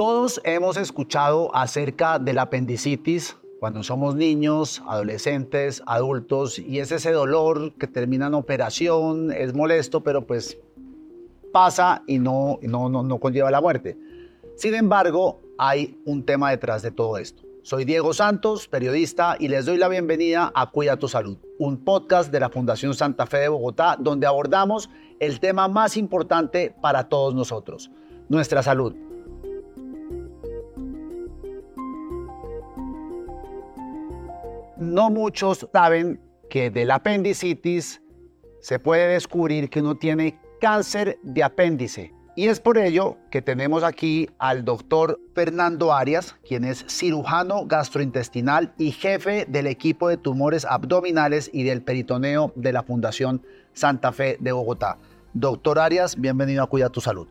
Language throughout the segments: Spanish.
Todos hemos escuchado acerca del apendicitis cuando somos niños, adolescentes, adultos, y es ese dolor que termina en operación, es molesto, pero pues pasa y no, no, no, no conlleva la muerte. Sin embargo, hay un tema detrás de todo esto. Soy Diego Santos, periodista, y les doy la bienvenida a Cuida tu Salud, un podcast de la Fundación Santa Fe de Bogotá, donde abordamos el tema más importante para todos nosotros, nuestra salud. No muchos saben que del apendicitis se puede descubrir que uno tiene cáncer de apéndice. Y es por ello que tenemos aquí al doctor Fernando Arias, quien es cirujano gastrointestinal y jefe del equipo de tumores abdominales y del peritoneo de la Fundación Santa Fe de Bogotá. Doctor Arias, bienvenido a Cuida tu Salud.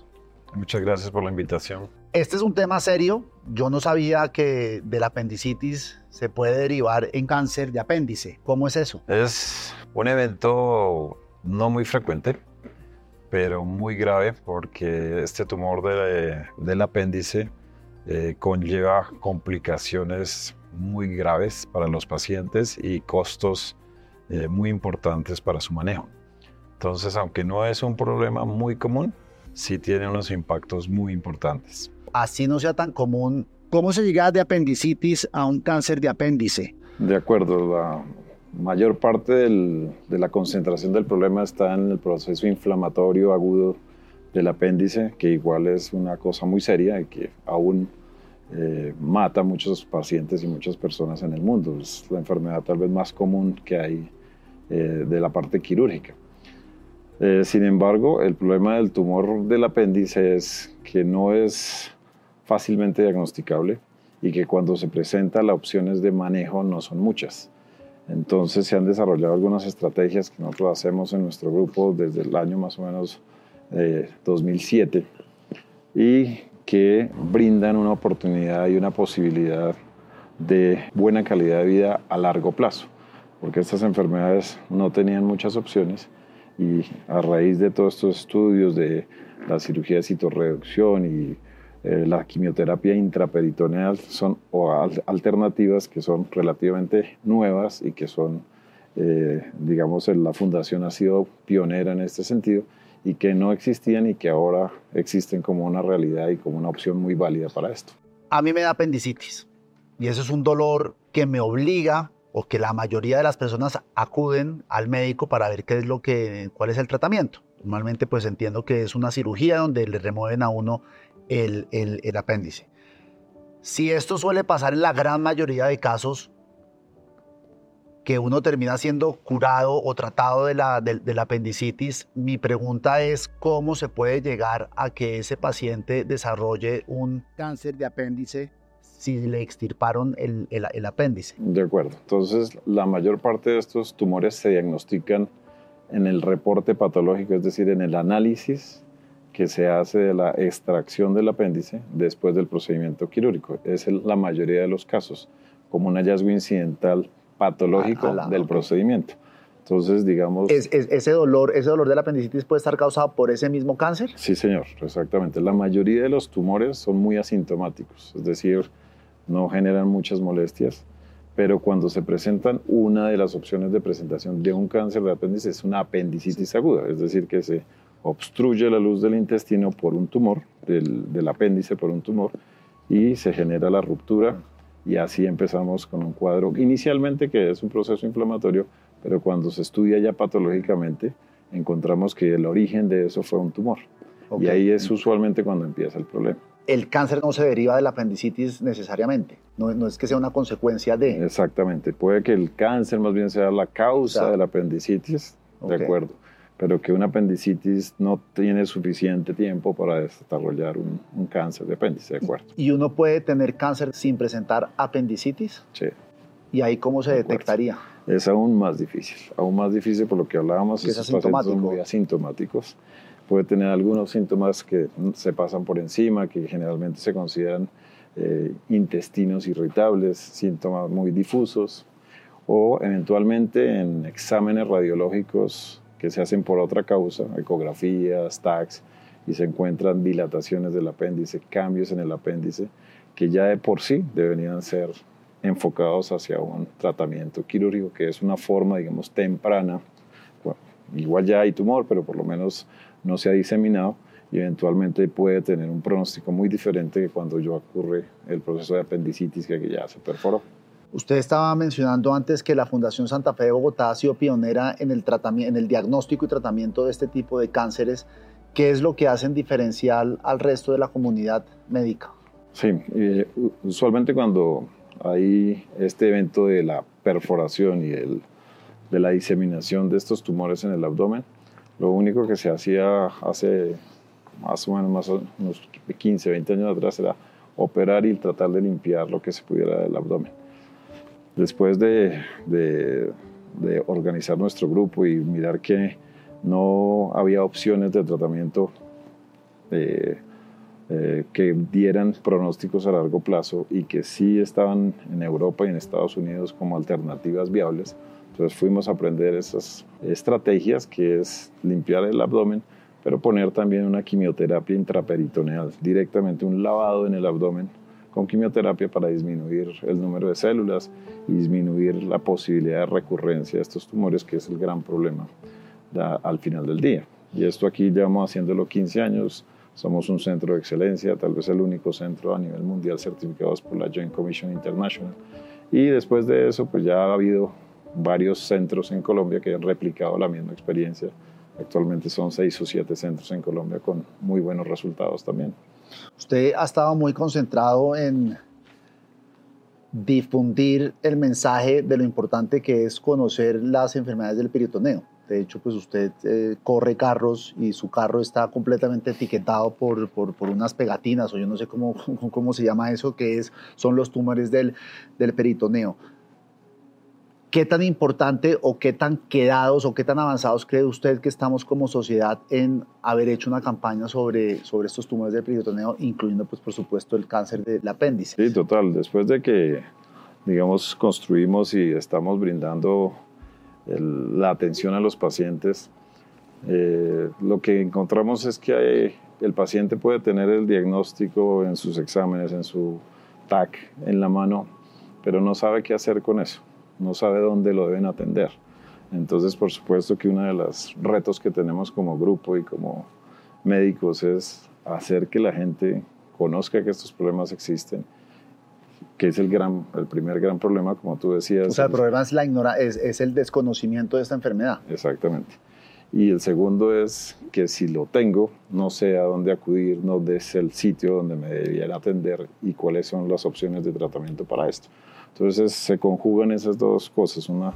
Muchas gracias por la invitación. Este es un tema serio. Yo no sabía que del apendicitis se puede derivar en cáncer de apéndice. ¿Cómo es eso? Es un evento no muy frecuente, pero muy grave porque este tumor del apéndice eh, conlleva complicaciones muy graves para los pacientes y costos eh, muy importantes para su manejo. Entonces, aunque no es un problema muy común, sí tiene unos impactos muy importantes así no sea tan común, ¿cómo se llega de apendicitis a un cáncer de apéndice? De acuerdo, la mayor parte de la concentración del problema está en el proceso inflamatorio agudo del apéndice, que igual es una cosa muy seria y que aún eh, mata a muchos pacientes y muchas personas en el mundo. Es la enfermedad tal vez más común que hay eh, de la parte quirúrgica. Eh, sin embargo, el problema del tumor del apéndice es que no es fácilmente diagnosticable y que cuando se presenta las opciones de manejo no son muchas. Entonces se han desarrollado algunas estrategias que nosotros hacemos en nuestro grupo desde el año más o menos 2007 eh, y que brindan una oportunidad y una posibilidad de buena calidad de vida a largo plazo, porque estas enfermedades no tenían muchas opciones y a raíz de todos estos estudios de la cirugía de citorreducción y eh, la quimioterapia intraperitoneal son alternativas que son relativamente nuevas y que son, eh, digamos, la fundación ha sido pionera en este sentido y que no existían y que ahora existen como una realidad y como una opción muy válida para esto. A mí me da apendicitis y eso es un dolor que me obliga o que la mayoría de las personas acuden al médico para ver qué es lo que, cuál es el tratamiento. Normalmente pues entiendo que es una cirugía donde le remueven a uno el, el, apéndice. Si esto suele pasar en la gran mayoría de casos, que uno termina siendo curado o tratado de la, de, apendicitis, mi pregunta es cómo se puede llegar a que ese paciente desarrolle un cáncer de apéndice si le extirparon el, el, el, apéndice. De acuerdo. Entonces, la mayor parte de estos tumores se diagnostican en el reporte patológico, es decir, en el análisis que se hace de la extracción del apéndice después del procedimiento quirúrgico. Es la mayoría de los casos, como un hallazgo incidental patológico del procedimiento. Entonces, digamos... ¿Es, ese, dolor, ¿Ese dolor del apendicitis puede estar causado por ese mismo cáncer? Sí, señor, exactamente. La mayoría de los tumores son muy asintomáticos, es decir, no generan muchas molestias, pero cuando se presentan, una de las opciones de presentación de un cáncer de apéndice es una apendicitis aguda, es decir, que se obstruye la luz del intestino por un tumor, del, apéndice por un tumor, y se genera la ruptura y así empezamos con un cuadro inicialmente que es un proceso inflamatorio, pero cuando se estudia ya patológicamente encontramos que el origen de eso fue un tumor. Y ahí es usualmente cuando empieza el problema. El cáncer no se deriva de la apendicitis necesariamente, no, no es que sea una consecuencia de... Exactamente, puede que el cáncer más bien sea la causa de la apendicitis, de acuerdo pero que una apendicitis no tiene suficiente tiempo para desarrollar un, cáncer de apéndice, ¿de acuerdo? ¿Y uno puede tener cáncer sin presentar apendicitis? Sí. ¿Y ahí cómo se detectaría? Es aún más difícil, aún más difícil por lo que hablábamos, que esos pacientes son muy asintomáticos. Puede tener algunos síntomas que se pasan por encima, que generalmente se consideran eh, intestinos irritables, síntomas muy difusos, o eventualmente en exámenes radiológicos que se hacen por otra causa, ecografías, tags, y se encuentran dilataciones del apéndice, cambios en el apéndice, que ya de por sí deberían ser enfocados hacia un tratamiento quirúrgico, que es una forma, digamos, temprana. igual ya hay tumor, pero por lo menos no se ha diseminado y eventualmente puede tener un pronóstico muy diferente que cuando yo ocurre el proceso de apendicitis que ya se perforó. Usted estaba mencionando antes que la Fundación Santa Fe de Bogotá ha sido pionera en el, en el diagnóstico y tratamiento de este tipo de cánceres. ¿Qué es lo que hacen diferencial al resto de la comunidad médica? Sí, usualmente cuando hay este evento de la perforación y el, de la diseminación de estos tumores en el abdomen, lo único que se hacía hace más o menos más unos 15, 20 años atrás era operar y tratar de limpiar lo que se pudiera del abdomen. Después de, organizar nuestro grupo y mirar que no había opciones de tratamiento eh, eh, que dieran pronósticos a largo plazo y que sí estaban en Europa y en Estados Unidos como alternativas viables. Entonces fuimos a aprender esas estrategias que es limpiar el abdomen, pero poner también una quimioterapia intraperitoneal, directamente un lavado en el abdomen con quimioterapia para disminuir el número de células y disminuir la posibilidad de recurrencia de estos tumores, que es el gran problema al final del día. Y esto aquí llevamos haciéndolo 15 años, somos un centro de excelencia, tal vez el único centro a nivel mundial certificados por la Joint Commission International. Y después de eso, pues ya ha habido varios centros en Colombia que han replicado la misma experiencia. Actualmente son seis o siete centros en Colombia con muy buenos resultados también. Usted ha estado muy concentrado en difundir el mensaje de lo importante que es conocer las enfermedades del peritoneo. De hecho, pues usted eh, corre carros y su carro está completamente etiquetado por, por, por, unas pegatinas o yo no sé cómo, cómo se llama eso, que es, son los tumores del, del peritoneo. ¿Qué tan importante o qué tan quedados o qué tan avanzados cree usted que estamos como sociedad en haber hecho una campaña sobre, sobre estos tumores del peritoneo, incluyendo, pues, por supuesto, el cáncer del apéndice? Sí, total. Después de que, digamos, construimos y estamos brindando la atención a los pacientes, eh, lo que encontramos es que el paciente puede tener el diagnóstico en sus exámenes, en su TAC, en la mano, pero no sabe qué hacer con eso, no sabe dónde lo deben atender. Entonces, por supuesto que uno de los retos que tenemos como grupo y como médicos es hacer que la gente conozca que estos problemas existen que es el, gran, el primer gran problema, como tú decías. O sea, el problema es, la ignora es, es el desconocimiento de esta enfermedad. Exactamente. Y el segundo es que si lo tengo, no sé a dónde acudir, no es el sitio donde me debiera atender y cuáles son las opciones de tratamiento para esto. Entonces se conjugan esas dos cosas, una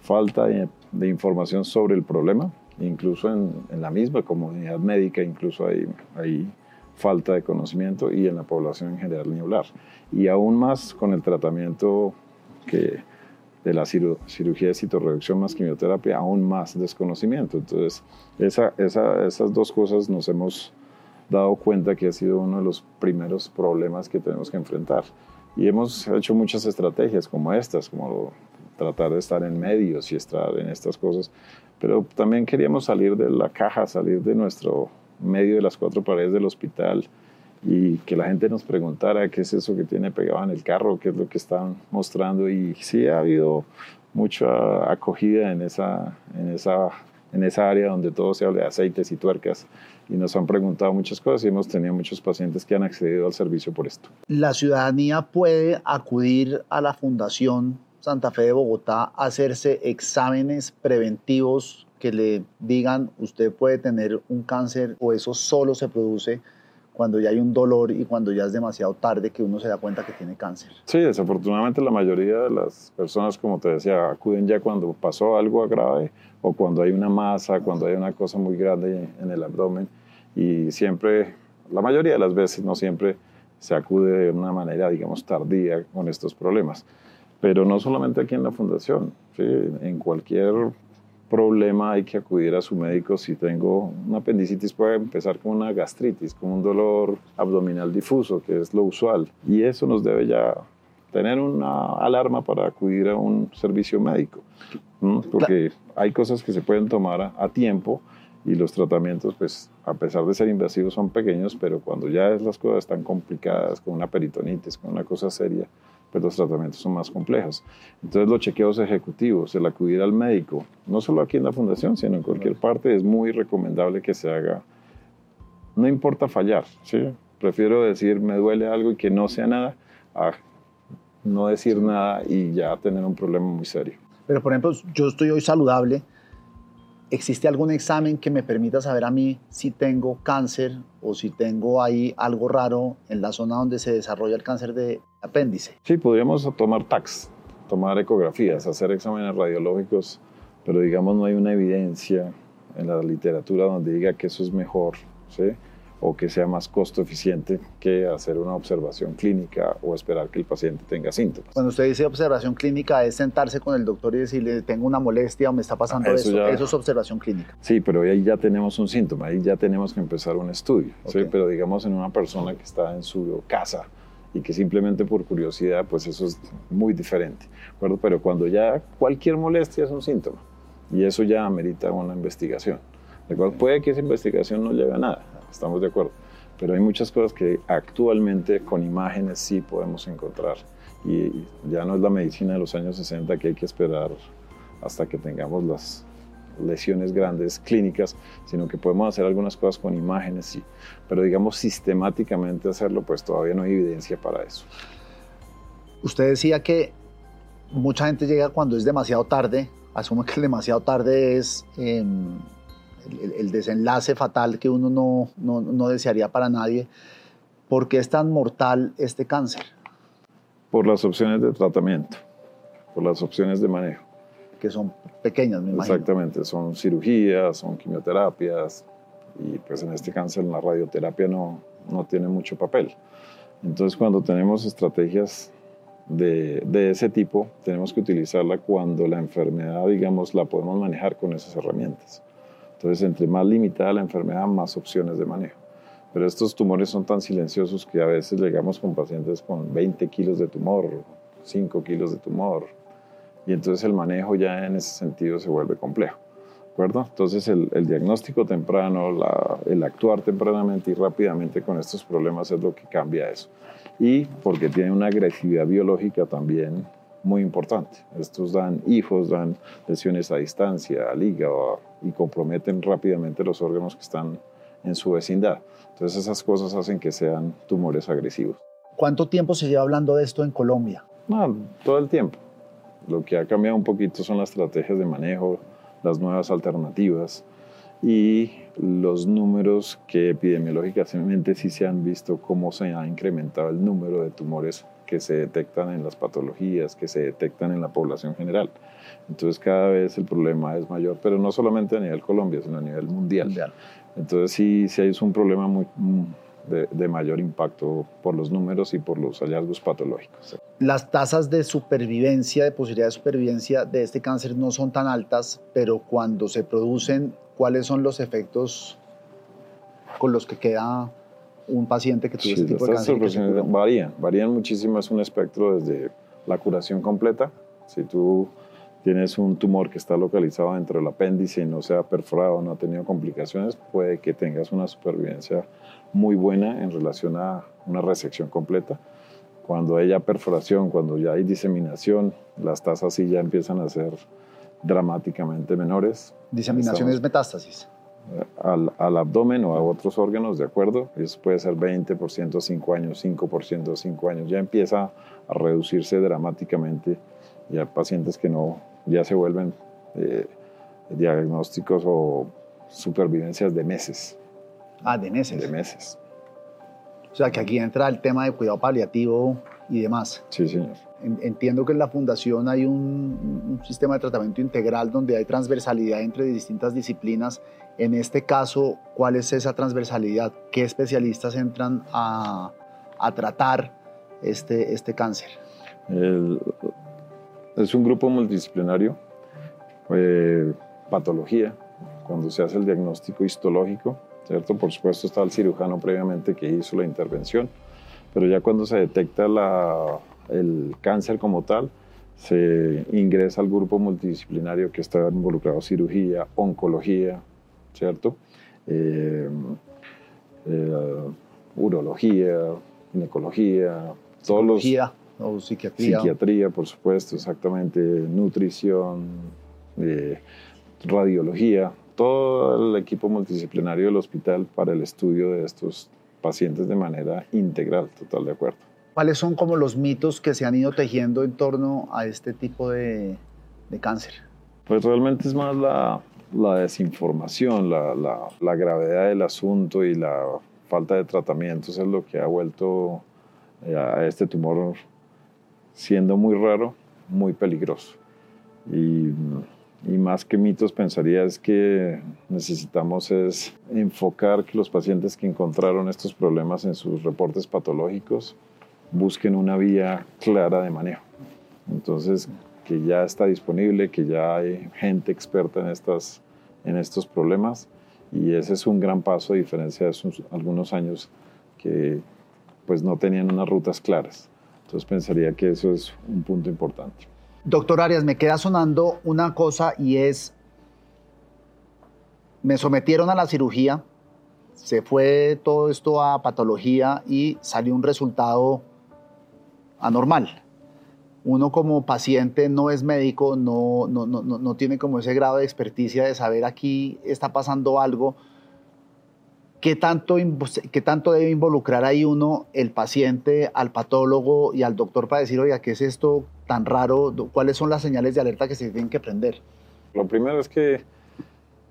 falta de, de información sobre el problema, incluso en, en, la misma comunidad médica, incluso hay, hay falta de conocimiento y en la población en general ni hablar. Y aún más con el tratamiento que de la cirugía de citorreducción más quimioterapia, aún más desconocimiento. Entonces, esa, esa, esas dos cosas nos hemos dado cuenta que ha sido uno de los primeros problemas que tenemos que enfrentar. Y hemos hecho muchas estrategias como estas, como tratar de estar en medios y estar en estas cosas, pero también queríamos salir de la caja, salir de nuestro medio de las cuatro paredes del hospital y que la gente nos preguntara qué es eso que tiene pegado en el carro, qué es lo que están mostrando. Y sí ha habido mucha acogida en esa, en esa, en esa área donde todo se habla de aceites y tuercas y nos han preguntado muchas cosas y hemos tenido muchos pacientes que han accedido al servicio por esto. La ciudadanía puede acudir a la Fundación Santa Fe de Bogotá a hacerse exámenes preventivos que le digan usted puede tener un cáncer o eso solo se produce cuando ya hay un dolor y cuando ya es demasiado tarde que uno se da cuenta que tiene cáncer. Sí, desafortunadamente la mayoría de las personas, como te decía, acuden ya cuando pasó algo grave o cuando hay una masa, cuando hay una cosa muy grande en el abdomen y siempre, la mayoría de las veces, no siempre, se acude de una manera, digamos, tardía con estos problemas. Pero no solamente aquí en la fundación, ¿sí? en cualquier problema hay que acudir a su médico. Si tengo una apendicitis puede empezar con una gastritis, con un dolor abdominal difuso, que es lo usual. Y eso nos debe ya tener una alarma para acudir a un servicio médico. Porque hay cosas que se pueden tomar a, tiempo y los tratamientos, pues a pesar de ser invasivos, son pequeños, pero cuando ya las cosas están complicadas, con una peritonitis, con una cosa seria, pues los tratamientos son más complejos. Entonces los chequeos ejecutivos, el acudir al médico, no solo aquí en la fundación, sino en cualquier parte, es muy recomendable que se haga. No importa fallar, ¿sí? Prefiero decir me duele algo y que no sea nada, a no decir nada y ya tener un problema muy serio. Pero por ejemplo, yo estoy hoy saludable, ¿existe algún examen que me permita saber a mí si tengo cáncer o si tengo ahí algo raro en la zona donde se desarrolla el cáncer de apéndice? Sí, podríamos tomar TACs, tomar ecografías, hacer exámenes radiológicos, pero digamos no hay una evidencia en la literatura donde diga que eso es mejor, ¿sí? O que sea más costo eficiente que hacer una observación clínica o esperar que el paciente tenga síntomas. Cuando usted dice observación clínica es sentarse con el doctor y decirle tengo una molestia o me está pasando ah, eso, eso, es observación clínica. Sí, pero ahí ya tenemos un síntoma, ahí ya tenemos que empezar un estudio, ¿sí? pero digamos en una persona que está en su casa y que simplemente por curiosidad, pues eso es muy diferente, ¿acuerdo? Pero cuando ya cualquier molestia es un síntoma y eso ya amerita una investigación. ¿De acuerdo? Puede que esa investigación no lleve a nada, estamos de acuerdo. Pero hay muchas cosas que actualmente con imágenes sí podemos encontrar. Y ya no es la medicina de los años 60 que hay que esperar hasta que tengamos las lesiones grandes clínicas, sino que podemos hacer algunas cosas con imágenes, sí. Pero digamos sistemáticamente hacerlo, pues todavía no hay evidencia para eso. Usted decía que mucha gente llega cuando es demasiado tarde, asume que el demasiado tarde es... Em, el, desenlace fatal que uno no, no, no, desearía para nadie. ¿Por qué es tan mortal este cáncer? Por las opciones de tratamiento, por las opciones de manejo. Que son pequeñas, me imagino. Exactamente, son cirugías, son quimioterapias, y pues en este cáncer la radioterapia no, no tiene mucho papel. Entonces cuando tenemos estrategias de, de, ese tipo, tenemos que utilizarla cuando la enfermedad, digamos, la podemos manejar con esas herramientas. Entonces, entre más limitada la enfermedad, más opciones de manejo. Pero estos tumores son tan silenciosos que a veces llegamos con pacientes con 20 kilos de tumor, 5 kilos de tumor, y entonces el manejo ya en ese sentido se vuelve complejo. ¿De acuerdo? Entonces el, diagnóstico temprano, el actuar tempranamente y rápidamente con estos problemas es lo que cambia eso. Y porque tiene una agresividad biológica también muy importante. Estos dan hijos, dan lesiones a distancia, al hígado y comprometen rápidamente los órganos que están en su vecindad. Entonces esas cosas hacen que sean tumores agresivos. ¿Cuánto tiempo se lleva hablando de esto en Colombia? No, todo el tiempo. Lo que ha cambiado un poquito son las estrategias de manejo, las nuevas alternativas y los números que epidemiológicamente sí se han visto cómo se ha incrementado el número de tumores que se detectan en las patologías, que se detectan en la población general. Entonces cada vez el problema es mayor, pero no solamente a nivel Colombia, sino a nivel mundial. Entonces sí, sí hay un problema muy, de, de, mayor impacto por los números y por los hallazgos patológicos. Las tasas de supervivencia, de posibilidad de supervivencia de este cáncer no son tan altas, pero cuando se producen, ¿cuáles son los efectos con los que queda un paciente que tuvo este tipo de cáncer? Varían, varían muchísimo, es un espectro desde la curación completa, si tú tienes un tumor que está localizado dentro del apéndice y no se ha perforado, no ha tenido complicaciones, puede que tengas una supervivencia muy buena en relación a una resección completa. Cuando haya perforación, cuando ya hay diseminación, las tasas sí ya empiezan a ser dramáticamente menores. ¿Diseminación es metástasis? Al, al, abdomen o a otros órganos, ¿de acuerdo? Eso puede ser 20%, 5 años, 5%, 5 años. Ya empieza a reducirse dramáticamente. Ya pacientes que no, ya se vuelven eh, diagnósticos o supervivencias de meses. Ah, de meses. De meses. O sea, que aquí entra el tema de cuidado paliativo y demás. Sí, señor. Entiendo que en la fundación hay un, un sistema de tratamiento integral donde hay transversalidad entre distintas disciplinas en este caso, ¿cuál es esa transversalidad? ¿Qué especialistas entran a, tratar este, este cáncer? es un grupo multidisciplinario, eh, patología, cuando se hace el diagnóstico histológico, ¿cierto? Por supuesto está el cirujano previamente que hizo la intervención, pero ya cuando se detecta el cáncer como tal, se ingresa al grupo multidisciplinario que está involucrado cirugía, oncología, ¿cierto? Eh, eh, urología, ginecología, todos los... O psiquiatría. Psiquiatría, por supuesto, exactamente, nutrición, eh, radiología, todo el equipo multidisciplinario del hospital para el estudio de estos pacientes de manera integral, total de acuerdo. ¿Cuáles son como los mitos que se han ido tejiendo en torno a este tipo de, cáncer? Pues realmente es más la, desinformación, la, la, gravedad del asunto y la falta de tratamientos es lo que ha vuelto eh, a este tumor siendo muy raro, muy peligroso. Y, más que mitos, pensaría es que necesitamos es enfocar que los pacientes que encontraron estos problemas en sus reportes patológicos busquen una vía clara de manejo. Entonces, que ya está disponible, que ya hay gente experta en, estas, en estos problemas y ese es un gran paso a diferencia de algunos años que pues no tenían unas rutas claras. Entonces pensaría que eso es un punto importante. Doctor Arias, me queda sonando una cosa y es, me sometieron a la cirugía, se fue todo esto a patología y salió un resultado anormal. Uno como paciente no es médico, no, no, no, no tiene como ese grado de experticia de saber aquí está pasando algo ¿Qué tanto, ¿Qué tanto debe involucrar ahí uno, el paciente, al patólogo y al doctor para decir, oiga, ¿qué es esto tan raro? ¿Cuáles son las señales de alerta que se tienen que prender? Lo primero es que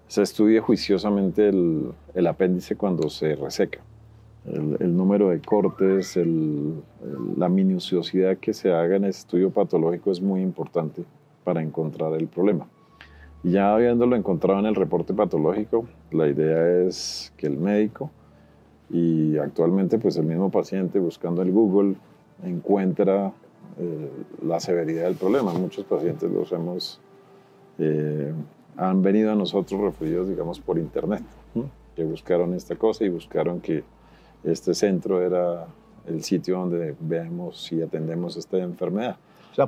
se estudie juiciosamente el, apéndice cuando se reseca. El, número de cortes, la minuciosidad que se haga en ese estudio patológico es muy importante para encontrar el problema. Ya habiéndolo encontrado en el reporte patológico, la idea es que el médico y actualmente pues el mismo paciente buscando el Google encuentra eh, la severidad del problema. Muchos pacientes los hemos, eh, han venido a nosotros referidos digamos por internet, que buscaron esta cosa y buscaron que este centro era el sitio donde veamos si atendemos esta enfermedad.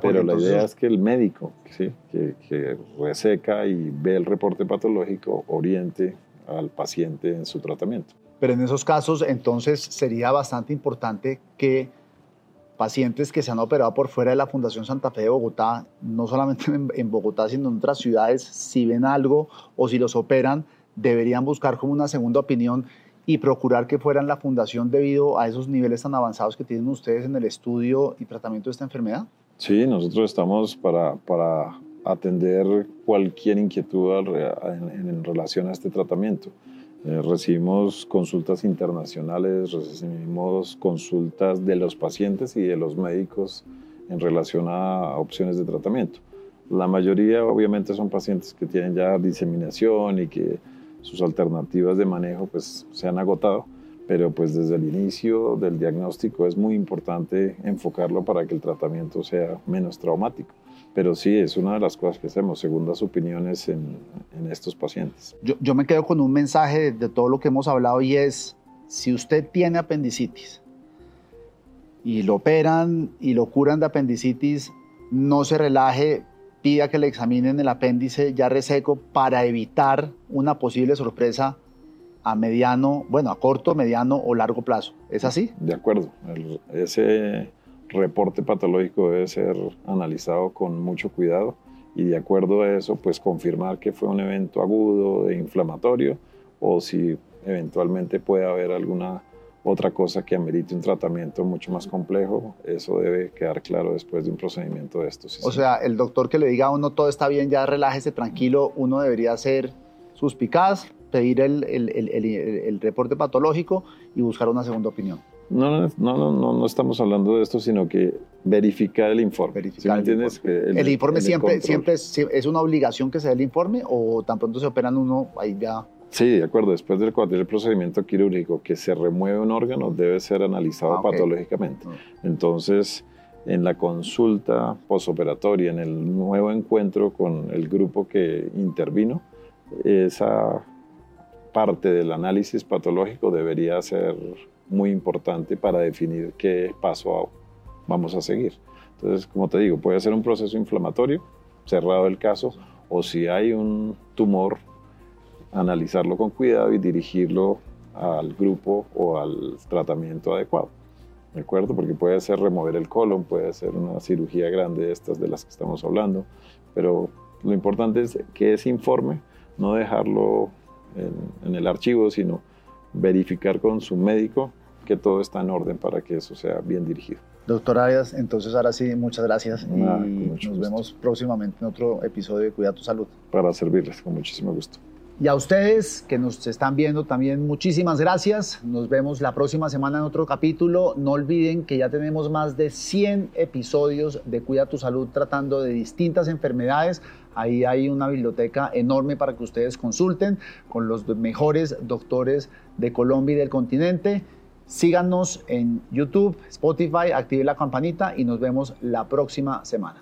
Pero la idea es que el médico, ¿sí? que, que reseca y ve el reporte patológico, oriente al paciente en su tratamiento. Pero en esos casos, entonces, sería bastante importante que pacientes que se han operado por fuera de la Fundación Santa Fe de Bogotá, no solamente en, Bogotá, sino en otras ciudades, si ven algo o si los operan, deberían buscar como una segunda opinión y procurar que fueran la fundación debido a esos niveles tan avanzados que tienen ustedes en el estudio y tratamiento de esta enfermedad? Sí, nosotros estamos para, para atender cualquier inquietud en, relación a este tratamiento. Eh, recibimos consultas internacionales, recibimos consultas de los pacientes y de los médicos en relación a opciones de tratamiento. La mayoría obviamente son pacientes que tienen ya diseminación y que sus alternativas de manejo pues se han agotado, pero pues desde el inicio del diagnóstico es muy importante enfocarlo para que el tratamiento sea menos traumático. Pero sí, es una de las cosas que hacemos, segundas opiniones en, en estos pacientes. Yo, yo, me quedo con un mensaje de, de todo lo que hemos hablado y es, si usted tiene apendicitis y lo operan y lo curan de apendicitis, no se relaje, pida que le examinen el apéndice ya reseco para evitar una posible sorpresa a mediano, bueno, a corto, mediano o largo plazo. ¿Es así? De acuerdo. ese reporte patológico debe ser analizado con mucho cuidado y de acuerdo a eso, pues confirmar que fue un evento agudo e inflamatorio o si eventualmente puede haber alguna otra cosa que amerite un tratamiento mucho más complejo, eso debe quedar claro después de un procedimiento de estos. O sea, el doctor que le diga a uno todo está bien, ya relájese tranquilo, uno debería ser suspicaz, pedir el, el, el, el, reporte patológico y buscar una segunda opinión. No, no, no, no, no estamos hablando de esto, sino que verificar el informe. Verificar entiendes? El, informe siempre, siempre es, es, una obligación que se dé el informe o tan pronto se operan uno, ahí ya... Sí, de acuerdo. Después del cualquier procedimiento quirúrgico que se remueve un órgano, debe ser analizado ah, patológicamente. Ah. Entonces, en la consulta posoperatoria, en el nuevo encuentro con el grupo que intervino, esa parte del análisis patológico debería ser muy importante para definir qué paso vamos a seguir. Entonces, como te digo, puede ser un proceso inflamatorio, cerrado el caso, o si hay un tumor analizarlo con cuidado y dirigirlo al grupo o al tratamiento adecuado. ¿De acuerdo? Porque puede ser remover el colon, puede ser una cirugía grande de estas de las que estamos hablando, pero lo importante es que ese informe no dejarlo en, en el archivo, sino verificar con su médico que todo está en orden para que eso sea bien dirigido. Doctor Arias, entonces ahora sí, muchas gracias y nos vemos próximamente en otro episodio de Cuida tu Salud. Para servirles, con muchísimo gusto. Y a ustedes que nos están viendo también, muchísimas gracias. Nos vemos la próxima semana en otro capítulo. No olviden que ya tenemos más de 100 episodios de Cuida tu Salud tratando de distintas enfermedades. Ahí hay una biblioteca enorme para que ustedes consulten con los mejores doctores de Colombia y del continente. Síganos en YouTube, Spotify, active la campanita y nos vemos la próxima semana.